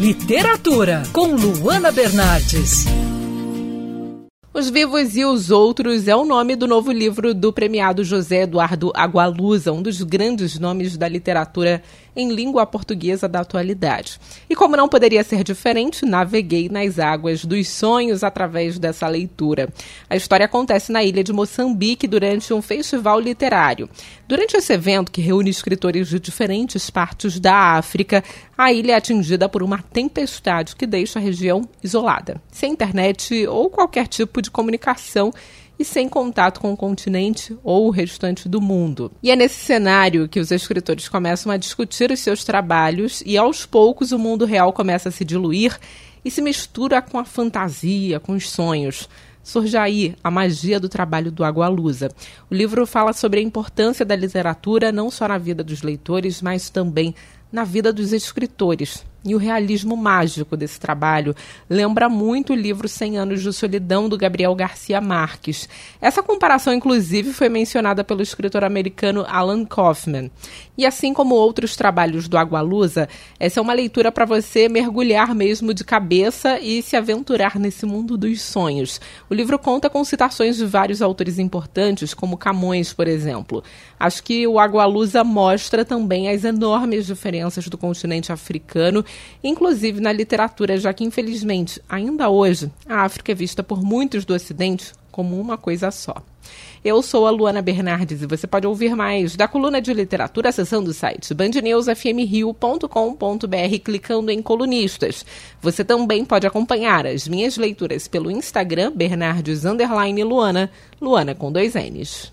Literatura, com Luana Bernardes. Os Vivos e os Outros é o nome do novo livro do premiado José Eduardo Agualusa, um dos grandes nomes da literatura em língua portuguesa da atualidade. E como não poderia ser diferente, naveguei nas águas dos sonhos através dessa leitura. A história acontece na ilha de Moçambique durante um festival literário. Durante esse evento, que reúne escritores de diferentes partes da África, a ilha é atingida por uma tempestade que deixa a região isolada, sem internet ou qualquer tipo de comunicação e sem contato com o continente ou o restante do mundo. E é nesse cenário que os escritores começam a discutir os seus trabalhos e aos poucos o mundo real começa a se diluir e se mistura com a fantasia, com os sonhos. Surge aí a magia do trabalho do Agualusa. O livro fala sobre a importância da literatura não só na vida dos leitores, mas também na vida dos escritores. E o realismo mágico desse trabalho lembra muito o livro Cem Anos de Solidão, do Gabriel Garcia Marques. Essa comparação, inclusive, foi mencionada pelo escritor americano Alan Kaufman. E assim como outros trabalhos do Agualusa, essa é uma leitura para você mergulhar mesmo de cabeça e se aventurar nesse mundo dos sonhos. O livro conta com citações de vários autores importantes, como Camões, por exemplo. Acho que o Agualusa mostra também as enormes diferenças do continente africano inclusive na literatura, já que, infelizmente, ainda hoje, a África é vista por muitos do Ocidente como uma coisa só. Eu sou a Luana Bernardes e você pode ouvir mais da coluna de literatura acessando o site bandnewsfmrio.com.br clicando em colunistas. Você também pode acompanhar as minhas leituras pelo Instagram Bernardes Luana, Luana com dois N's.